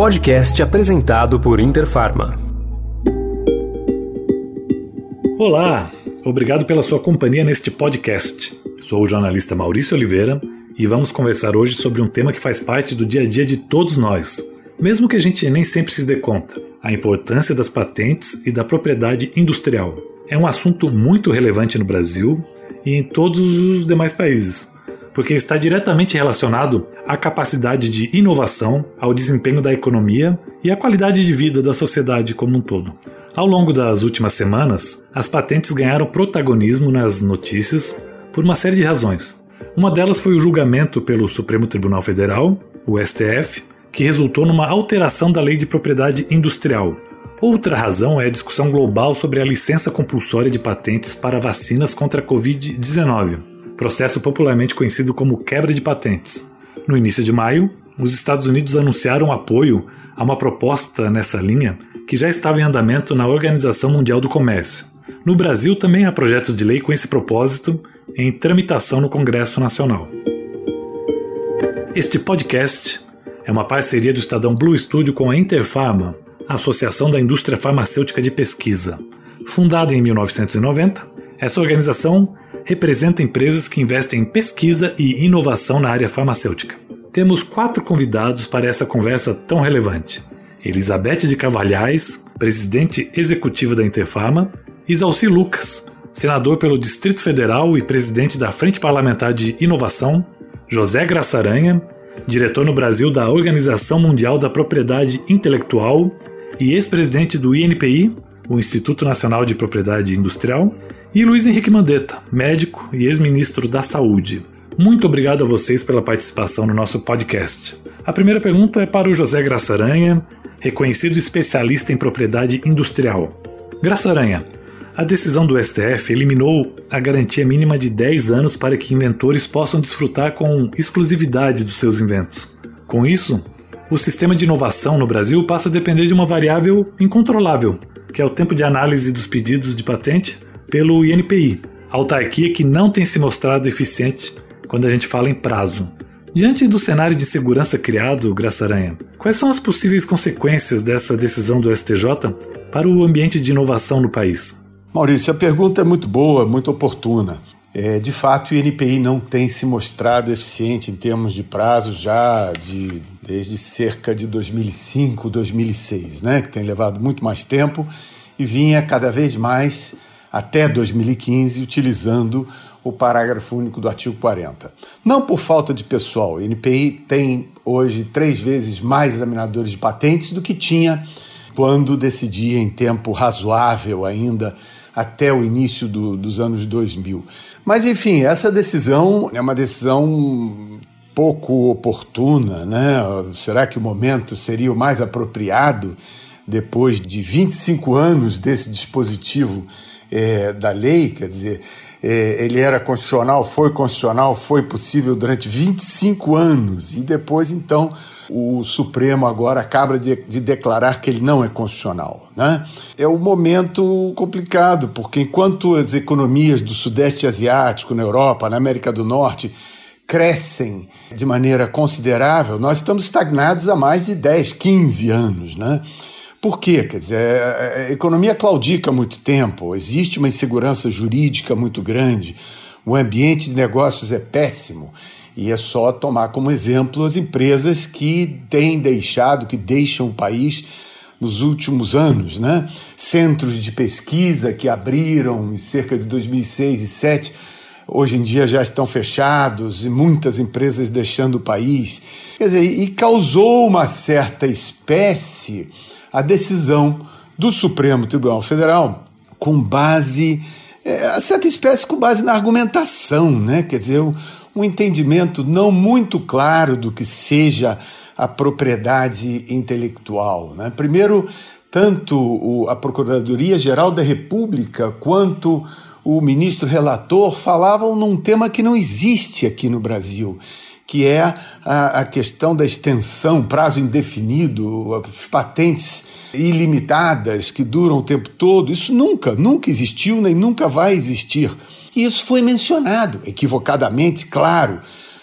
podcast apresentado por Interfarma. Olá, obrigado pela sua companhia neste podcast. Sou o jornalista Maurício Oliveira e vamos conversar hoje sobre um tema que faz parte do dia a dia de todos nós, mesmo que a gente nem sempre se dê conta: a importância das patentes e da propriedade industrial. É um assunto muito relevante no Brasil e em todos os demais países porque está diretamente relacionado à capacidade de inovação, ao desempenho da economia e à qualidade de vida da sociedade como um todo. Ao longo das últimas semanas, as patentes ganharam protagonismo nas notícias por uma série de razões. Uma delas foi o julgamento pelo Supremo Tribunal Federal, o STF, que resultou numa alteração da Lei de Propriedade Industrial. Outra razão é a discussão global sobre a licença compulsória de patentes para vacinas contra a Covid-19 processo popularmente conhecido como quebra de patentes. No início de maio, os Estados Unidos anunciaram apoio a uma proposta nessa linha que já estava em andamento na Organização Mundial do Comércio. No Brasil também há projetos de lei com esse propósito em tramitação no Congresso Nacional. Este podcast é uma parceria do Estadão Blue Studio com a Interpharma, a Associação da Indústria Farmacêutica de Pesquisa. Fundada em 1990, essa organização representa empresas que investem em pesquisa e inovação na área farmacêutica. Temos quatro convidados para essa conversa tão relevante: Elizabeth de Cavalhais, presidente executiva da Interfarma, Isalci Lucas, senador pelo Distrito Federal e presidente da Frente Parlamentar de Inovação, José Graça Aranha, diretor no Brasil da Organização Mundial da Propriedade Intelectual e ex-presidente do INPI, o Instituto Nacional de Propriedade Industrial, e Luiz Henrique Mandetta, médico e ex-ministro da Saúde. Muito obrigado a vocês pela participação no nosso podcast. A primeira pergunta é para o José Graça Aranha, reconhecido especialista em propriedade industrial. Graça Aranha, a decisão do STF eliminou a garantia mínima de 10 anos para que inventores possam desfrutar com exclusividade dos seus inventos. Com isso, o sistema de inovação no Brasil passa a depender de uma variável incontrolável, que é o tempo de análise dos pedidos de patente pelo INPI, autarquia que não tem se mostrado eficiente quando a gente fala em prazo. Diante do cenário de segurança criado, Graça Aranha, quais são as possíveis consequências dessa decisão do STJ para o ambiente de inovação no país? Maurício, a pergunta é muito boa, muito oportuna. É, de fato, o INPI não tem se mostrado eficiente em termos de prazo já de, desde cerca de 2005, 2006, né? que tem levado muito mais tempo e vinha cada vez mais até 2015, utilizando o parágrafo único do artigo 40. Não por falta de pessoal, o INPI tem hoje três vezes mais examinadores de patentes do que tinha quando decidia em tempo razoável ainda até o início do, dos anos 2000. Mas, enfim, essa decisão é uma decisão pouco oportuna, né? Será que o momento seria o mais apropriado depois de 25 anos desse dispositivo é, da lei, quer dizer, é, ele era constitucional, foi constitucional, foi possível durante 25 anos e depois, então, o Supremo agora acaba de, de declarar que ele não é constitucional. Né? É um momento complicado, porque enquanto as economias do Sudeste Asiático, na Europa, na América do Norte, crescem de maneira considerável, nós estamos estagnados há mais de 10, 15 anos. Né? Por quê? Quer dizer, é, é, a economia claudica há muito tempo, existe uma insegurança jurídica muito grande, o ambiente de negócios é péssimo. E é só tomar como exemplo as empresas que têm deixado, que deixam o país nos últimos anos, né? Centros de pesquisa que abriram em cerca de 2006 e 2007, hoje em dia já estão fechados e muitas empresas deixando o país. Quer dizer, e causou uma certa espécie a decisão do Supremo Tribunal Federal com base, é, certa espécie com base na argumentação, né? quer dizer, um, um entendimento não muito claro do que seja a propriedade intelectual. Né? Primeiro, tanto a Procuradoria-Geral da República quanto o ministro relator falavam num tema que não existe aqui no Brasil, que é a, a questão da extensão, prazo indefinido, as patentes ilimitadas que duram o tempo todo. Isso nunca, nunca existiu nem nunca vai existir. E isso foi mencionado, equivocadamente, claro,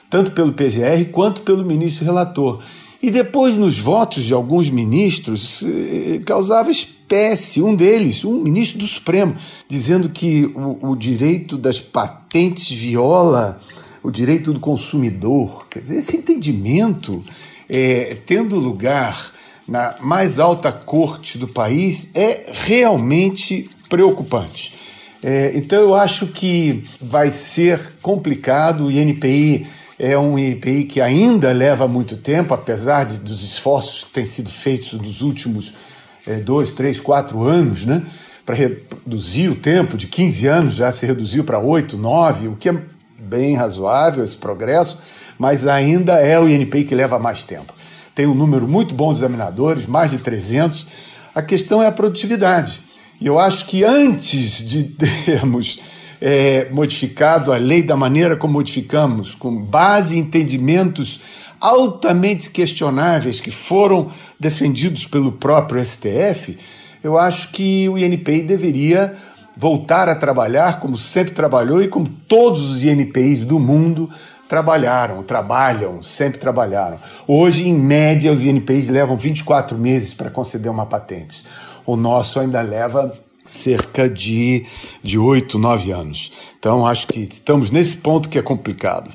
tanto pelo PGR quanto pelo ministro relator. E depois, nos votos de alguns ministros, eh, causava espécie. Um deles, um ministro do Supremo, dizendo que o, o direito das patentes viola o direito do consumidor. Quer dizer, esse entendimento, é, tendo lugar na mais alta corte do país, é realmente preocupante. É, então, eu acho que vai ser complicado. O INPI é um INPI que ainda leva muito tempo, apesar de, dos esforços que têm sido feitos nos últimos é, dois, três, quatro anos, né? Para reduzir o tempo de 15 anos, já se reduziu para 8, 9, o que é bem razoável esse progresso, mas ainda é o INPI que leva mais tempo. Tem um número muito bom de examinadores, mais de 300. A questão é a produtividade. E eu acho que antes de termos é, modificado a lei da maneira como modificamos, com base em entendimentos altamente questionáveis que foram defendidos pelo próprio STF, eu acho que o INPI deveria voltar a trabalhar como sempre trabalhou e como todos os INPIs do mundo trabalharam, trabalham, sempre trabalharam. Hoje, em média, os INPIs levam 24 meses para conceder uma patente. O nosso ainda leva cerca de, de 8, 9 anos. Então, acho que estamos nesse ponto que é complicado.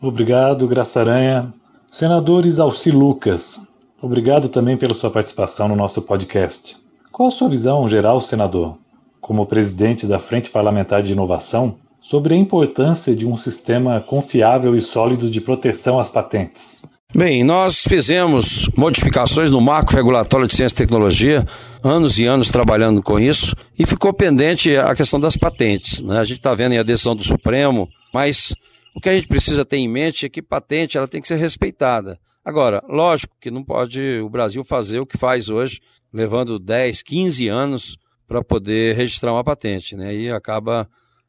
Obrigado, Graça Aranha. Senador Isalci Lucas, obrigado também pela sua participação no nosso podcast. Qual a sua visão geral, senador, como presidente da Frente Parlamentar de Inovação, sobre a importância de um sistema confiável e sólido de proteção às patentes? Bem, nós fizemos modificações no marco regulatório de ciência e tecnologia, anos e anos trabalhando com isso, e ficou pendente a questão das patentes. Né? A gente está vendo aí a decisão do Supremo, mas o que a gente precisa ter em mente é que patente ela tem que ser respeitada. Agora, lógico que não pode o Brasil fazer o que faz hoje, levando 10, 15 anos para poder registrar uma patente. Né? E acaba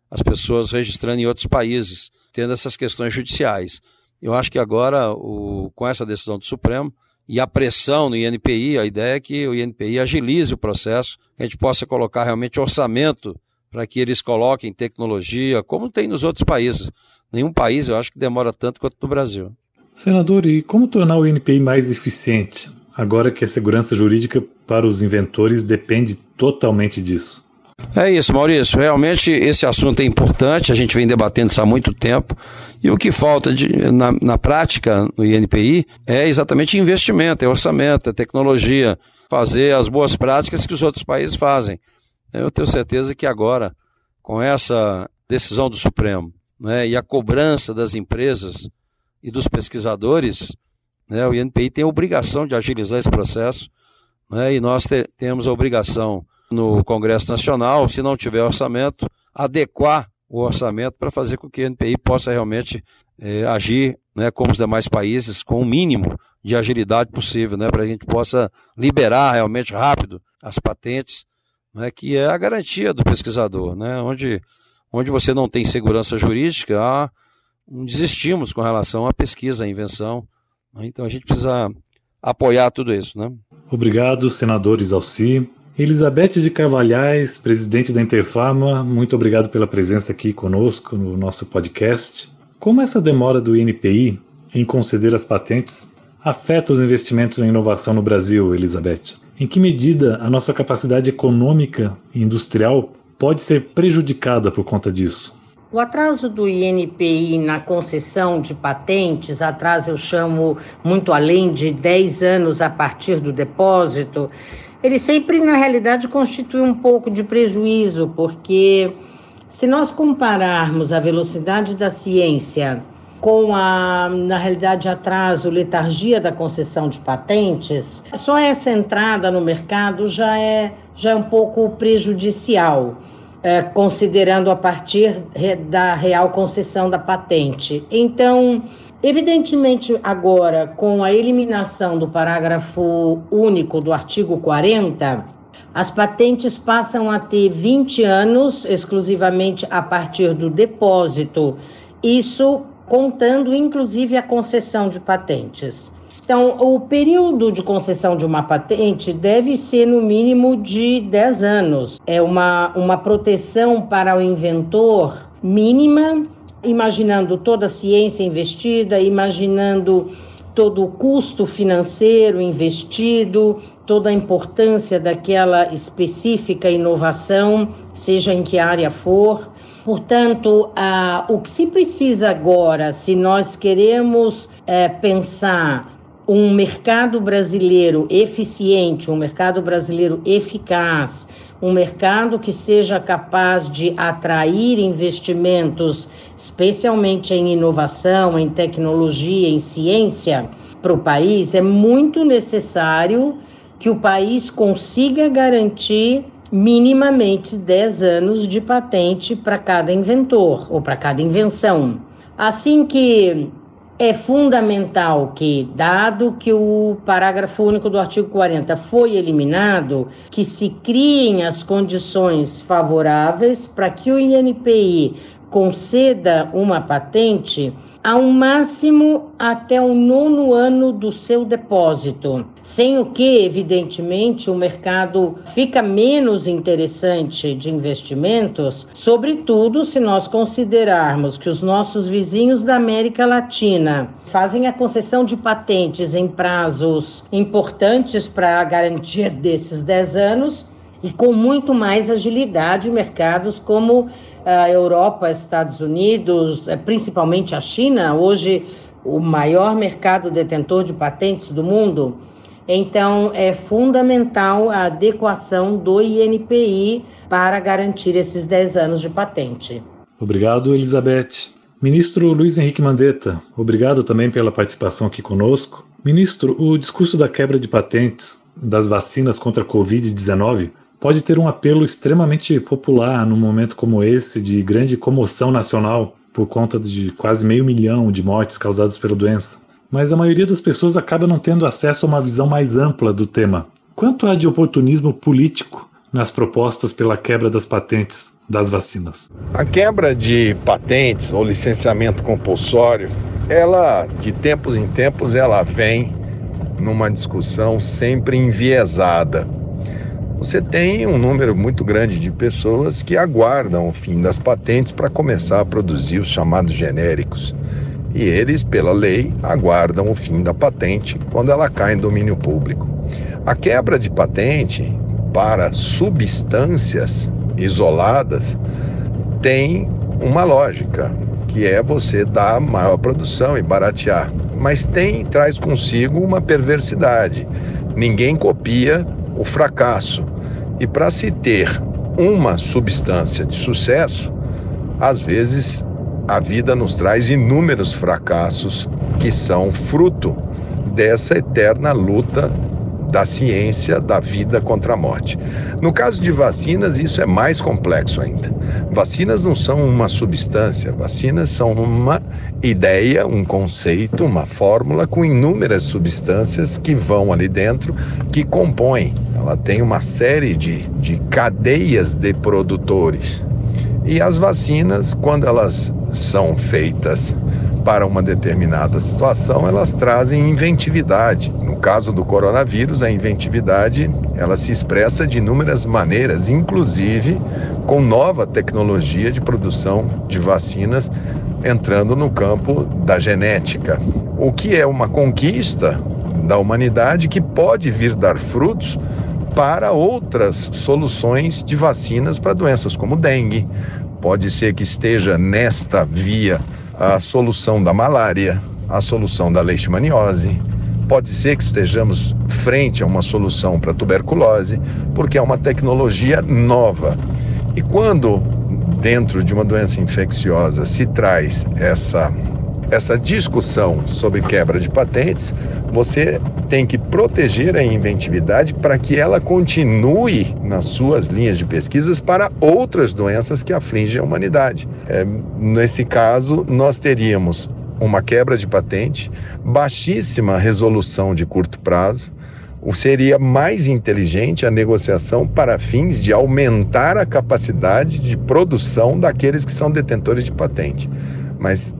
as pessoas registrando em outros países, tendo essas questões judiciais. Eu acho que agora, o, com essa decisão do Supremo e a pressão no INPI, a ideia é que o INPI agilize o processo, que a gente possa colocar realmente orçamento para que eles coloquem tecnologia, como tem nos outros países. Nenhum país eu acho que demora tanto quanto no Brasil. Senador, e como tornar o INPI mais eficiente, agora que a segurança jurídica para os inventores depende totalmente disso? É isso, Maurício. Realmente esse assunto é importante, a gente vem debatendo isso há muito tempo. E o que falta de, na, na prática no INPI é exatamente investimento, é orçamento, é tecnologia, fazer as boas práticas que os outros países fazem. Eu tenho certeza que agora, com essa decisão do Supremo né, e a cobrança das empresas e dos pesquisadores, né, o INPI tem a obrigação de agilizar esse processo né, e nós te, temos a obrigação no Congresso Nacional, se não tiver orçamento, adequar o orçamento para fazer com que o NPI possa realmente é, agir né, como os demais países, com o mínimo de agilidade possível, né, para a gente possa liberar realmente rápido as patentes, né, que é a garantia do pesquisador. Né, onde, onde você não tem segurança jurídica, um desestímulo com relação à pesquisa, à invenção. Né, então a gente precisa apoiar tudo isso. Né? Obrigado, senadores Alci. Elizabeth de Carvalhais, presidente da Interfarma, muito obrigado pela presença aqui conosco no nosso podcast. Como essa demora do INPI em conceder as patentes afeta os investimentos em inovação no Brasil, Elizabeth? Em que medida a nossa capacidade econômica e industrial pode ser prejudicada por conta disso? O atraso do INPI na concessão de patentes, atraso eu chamo muito além de 10 anos a partir do depósito, ele sempre, na realidade, constitui um pouco de prejuízo, porque se nós compararmos a velocidade da ciência com a, na realidade, atraso, letargia da concessão de patentes, só essa entrada no mercado já é, já é um pouco prejudicial, é, considerando a partir da real concessão da patente. Então, Evidentemente, agora, com a eliminação do parágrafo único do artigo 40, as patentes passam a ter 20 anos exclusivamente a partir do depósito, isso contando inclusive a concessão de patentes. Então, o período de concessão de uma patente deve ser no mínimo de 10 anos. É uma, uma proteção para o inventor mínima imaginando toda a ciência investida, imaginando todo o custo financeiro investido, toda a importância daquela específica inovação, seja em que área for. Portanto, o que se precisa agora, se nós queremos é, pensar um mercado brasileiro eficiente, um mercado brasileiro eficaz, um mercado que seja capaz de atrair investimentos, especialmente em inovação, em tecnologia, em ciência, para o país, é muito necessário que o país consiga garantir minimamente 10 anos de patente para cada inventor ou para cada invenção. Assim que é fundamental que, dado que o parágrafo único do artigo 40 foi eliminado, que se criem as condições favoráveis para que o INPI conceda uma patente ao máximo até o nono ano do seu depósito, sem o que, evidentemente, o mercado fica menos interessante de investimentos, sobretudo se nós considerarmos que os nossos vizinhos da América Latina fazem a concessão de patentes em prazos importantes para garantir desses 10 anos e com muito mais agilidade mercados como a Europa, Estados Unidos, eh, principalmente a China, hoje o maior mercado detentor de patentes do mundo. Então, é fundamental a adequação do INPI para garantir esses 10 anos de patente. Obrigado, Elizabeth. Ministro Luiz Henrique Mandetta, obrigado também pela participação aqui conosco. Ministro, o discurso da quebra de patentes das vacinas contra a Covid-19 pode ter um apelo extremamente popular num momento como esse de grande comoção nacional por conta de quase meio milhão de mortes causadas pela doença. Mas a maioria das pessoas acaba não tendo acesso a uma visão mais ampla do tema. Quanto há de oportunismo político nas propostas pela quebra das patentes das vacinas? A quebra de patentes ou licenciamento compulsório, ela de tempos em tempos ela vem numa discussão sempre enviesada você tem um número muito grande de pessoas que aguardam o fim das patentes para começar a produzir os chamados genéricos. E eles, pela lei, aguardam o fim da patente quando ela cai em domínio público. A quebra de patente para substâncias isoladas tem uma lógica, que é você dar maior produção e baratear. Mas tem traz consigo uma perversidade. Ninguém copia o fracasso. E para se ter uma substância de sucesso, às vezes a vida nos traz inúmeros fracassos que são fruto dessa eterna luta da ciência da vida contra a morte. No caso de vacinas, isso é mais complexo ainda. Vacinas não são uma substância, vacinas são uma ideia, um conceito, uma fórmula com inúmeras substâncias que vão ali dentro, que compõem. Ela tem uma série de, de cadeias de produtores. E as vacinas, quando elas são feitas para uma determinada situação, elas trazem inventividade. No caso do coronavírus, a inventividade ela se expressa de inúmeras maneiras, inclusive com nova tecnologia de produção de vacinas entrando no campo da genética, o que é uma conquista da humanidade que pode vir dar frutos para outras soluções de vacinas para doenças como dengue. Pode ser que esteja nesta via a solução da malária, a solução da leishmaniose. Pode ser que estejamos frente a uma solução para tuberculose, porque é uma tecnologia nova. E quando dentro de uma doença infecciosa se traz essa essa discussão sobre quebra de patentes, você tem que proteger a inventividade para que ela continue nas suas linhas de pesquisas para outras doenças que afligem a humanidade. É, nesse caso, nós teríamos uma quebra de patente, baixíssima resolução de curto prazo, seria mais inteligente a negociação para fins de aumentar a capacidade de produção daqueles que são detentores de patente. Mas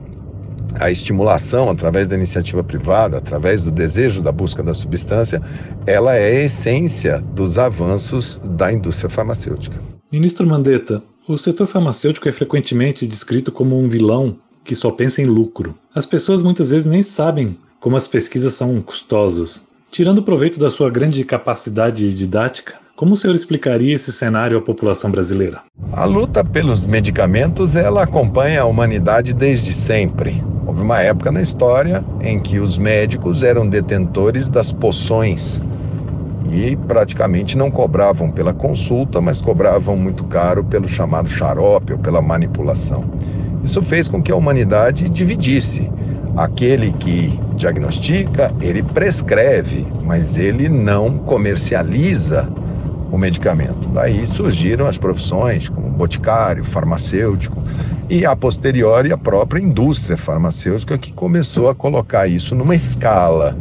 a estimulação através da iniciativa privada, através do desejo da busca da substância, ela é a essência dos avanços da indústria farmacêutica. Ministro Mandetta, o setor farmacêutico é frequentemente descrito como um vilão que só pensa em lucro. As pessoas muitas vezes nem sabem como as pesquisas são custosas. Tirando proveito da sua grande capacidade didática, como o senhor explicaria esse cenário à população brasileira? A luta pelos medicamentos ela acompanha a humanidade desde sempre. Houve uma época na história em que os médicos eram detentores das poções e praticamente não cobravam pela consulta, mas cobravam muito caro pelo chamado xarope ou pela manipulação. Isso fez com que a humanidade dividisse. Aquele que diagnostica, ele prescreve, mas ele não comercializa o medicamento. Daí surgiram as profissões como boticário, farmacêutico e a posteriori a própria indústria farmacêutica que começou a colocar isso numa escala.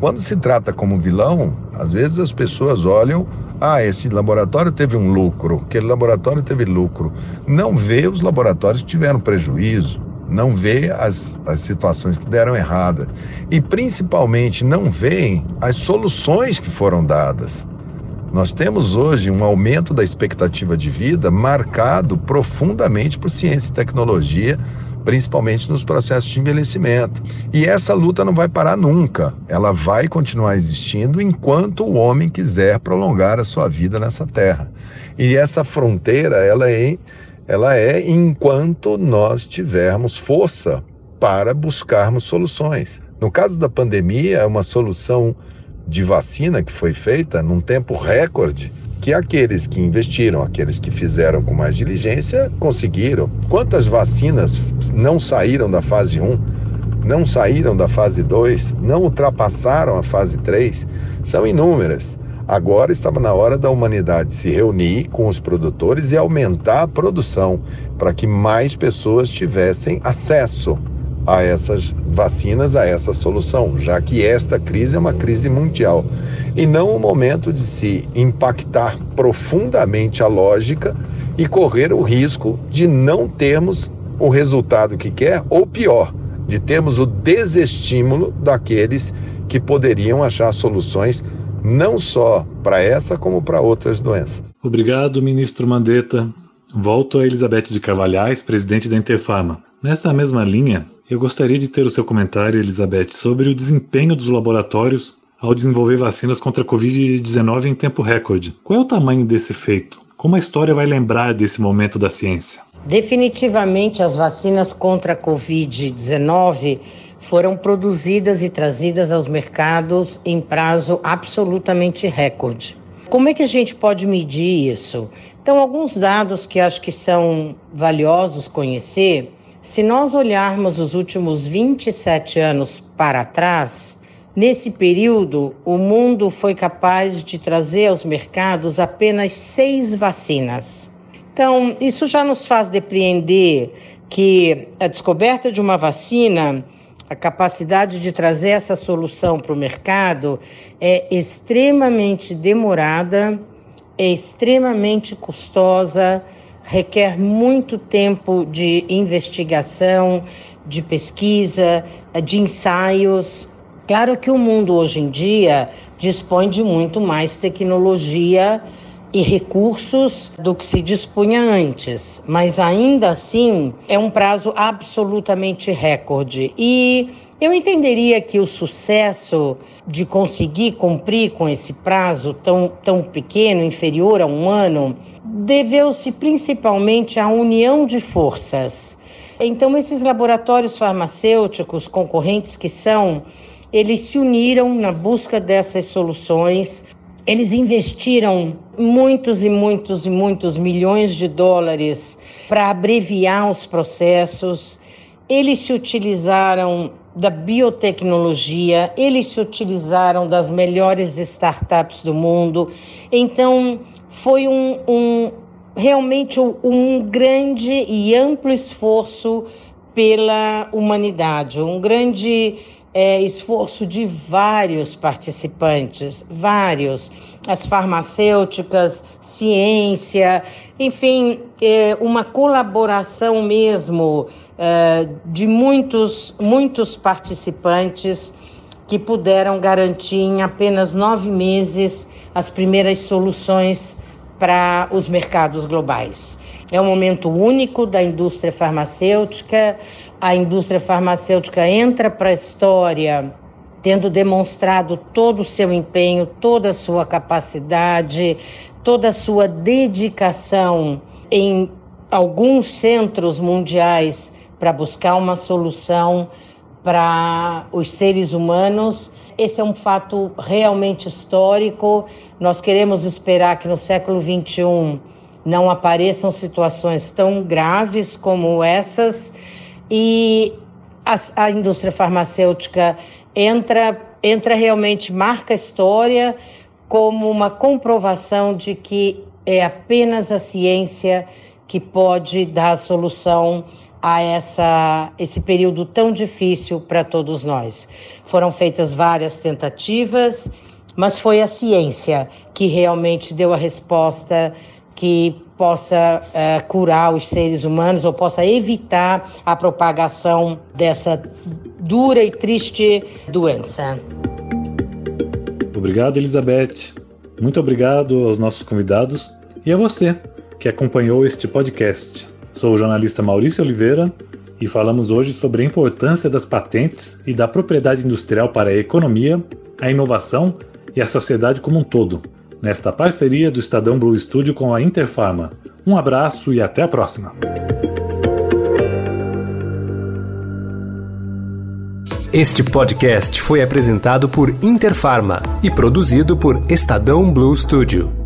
Quando se trata como vilão, às vezes as pessoas olham, ah, esse laboratório teve um lucro, aquele laboratório teve lucro. Não vê os laboratórios que tiveram prejuízo, não vê as, as situações que deram errada e principalmente não veem as soluções que foram dadas. Nós temos hoje um aumento da expectativa de vida marcado profundamente por ciência e tecnologia, principalmente nos processos de envelhecimento. E essa luta não vai parar nunca. Ela vai continuar existindo enquanto o homem quiser prolongar a sua vida nessa terra. E essa fronteira, ela é, ela é enquanto nós tivermos força para buscarmos soluções. No caso da pandemia, é uma solução de vacina que foi feita num tempo recorde, que aqueles que investiram, aqueles que fizeram com mais diligência, conseguiram. Quantas vacinas não saíram da fase 1, não saíram da fase 2, não ultrapassaram a fase 3? São inúmeras. Agora estava na hora da humanidade se reunir com os produtores e aumentar a produção para que mais pessoas tivessem acesso a essas vacinas, a essa solução, já que esta crise é uma crise mundial. E não o momento de se impactar profundamente a lógica e correr o risco de não termos o resultado que quer ou pior, de termos o desestímulo daqueles que poderiam achar soluções não só para essa como para outras doenças. Obrigado, ministro Mandetta. Volto a Elizabeth de Carvalhais, presidente da Interfarma. Nessa mesma linha, eu gostaria de ter o seu comentário, Elizabeth, sobre o desempenho dos laboratórios ao desenvolver vacinas contra a Covid-19 em tempo recorde. Qual é o tamanho desse feito? Como a história vai lembrar desse momento da ciência? Definitivamente, as vacinas contra a Covid-19 foram produzidas e trazidas aos mercados em prazo absolutamente recorde. Como é que a gente pode medir isso? Então, alguns dados que acho que são valiosos conhecer se nós olharmos os últimos 27 anos para trás, nesse período o mundo foi capaz de trazer aos mercados apenas seis vacinas. Então, isso já nos faz depreender que a descoberta de uma vacina, a capacidade de trazer essa solução para o mercado é extremamente demorada, é extremamente custosa requer muito tempo de investigação, de pesquisa, de ensaios. Claro que o mundo hoje em dia dispõe de muito mais tecnologia e recursos do que se dispunha antes, mas ainda assim é um prazo absolutamente recorde. E eu entenderia que o sucesso de conseguir cumprir com esse prazo tão, tão pequeno, inferior a um ano, deveu-se principalmente à união de forças. Então, esses laboratórios farmacêuticos concorrentes que são, eles se uniram na busca dessas soluções, eles investiram muitos e muitos e muitos milhões de dólares para abreviar os processos, eles se utilizaram da biotecnologia, eles se utilizaram das melhores startups do mundo. Então, foi um, um realmente um grande e amplo esforço pela humanidade, um grande é, esforço de vários participantes, vários, as farmacêuticas, ciência, enfim, é, uma colaboração mesmo é, de muitos, muitos participantes que puderam garantir em apenas nove meses as primeiras soluções para os mercados globais. É um momento único da indústria farmacêutica. A indústria farmacêutica entra para a história tendo demonstrado todo o seu empenho, toda a sua capacidade, toda a sua dedicação em alguns centros mundiais para buscar uma solução para os seres humanos. Esse é um fato realmente histórico. Nós queremos esperar que no século XXI não apareçam situações tão graves como essas e a, a indústria farmacêutica entra, entra realmente, marca a história como uma comprovação de que é apenas a ciência que pode dar a solução a essa, esse período tão difícil para todos nós. Foram feitas várias tentativas, mas foi a ciência que realmente deu a resposta que possa uh, curar os seres humanos ou possa evitar a propagação dessa dura e triste doença. Obrigado, Elizabeth. Muito obrigado aos nossos convidados e a você que acompanhou este podcast. Sou o jornalista Maurício Oliveira e falamos hoje sobre a importância das patentes e da propriedade industrial para a economia, a inovação e a sociedade como um todo nesta parceria do Estadão Blue Studio com a Interfarma. Um abraço e até a próxima. Este podcast foi apresentado por Interfarma e produzido por Estadão Blue Studio.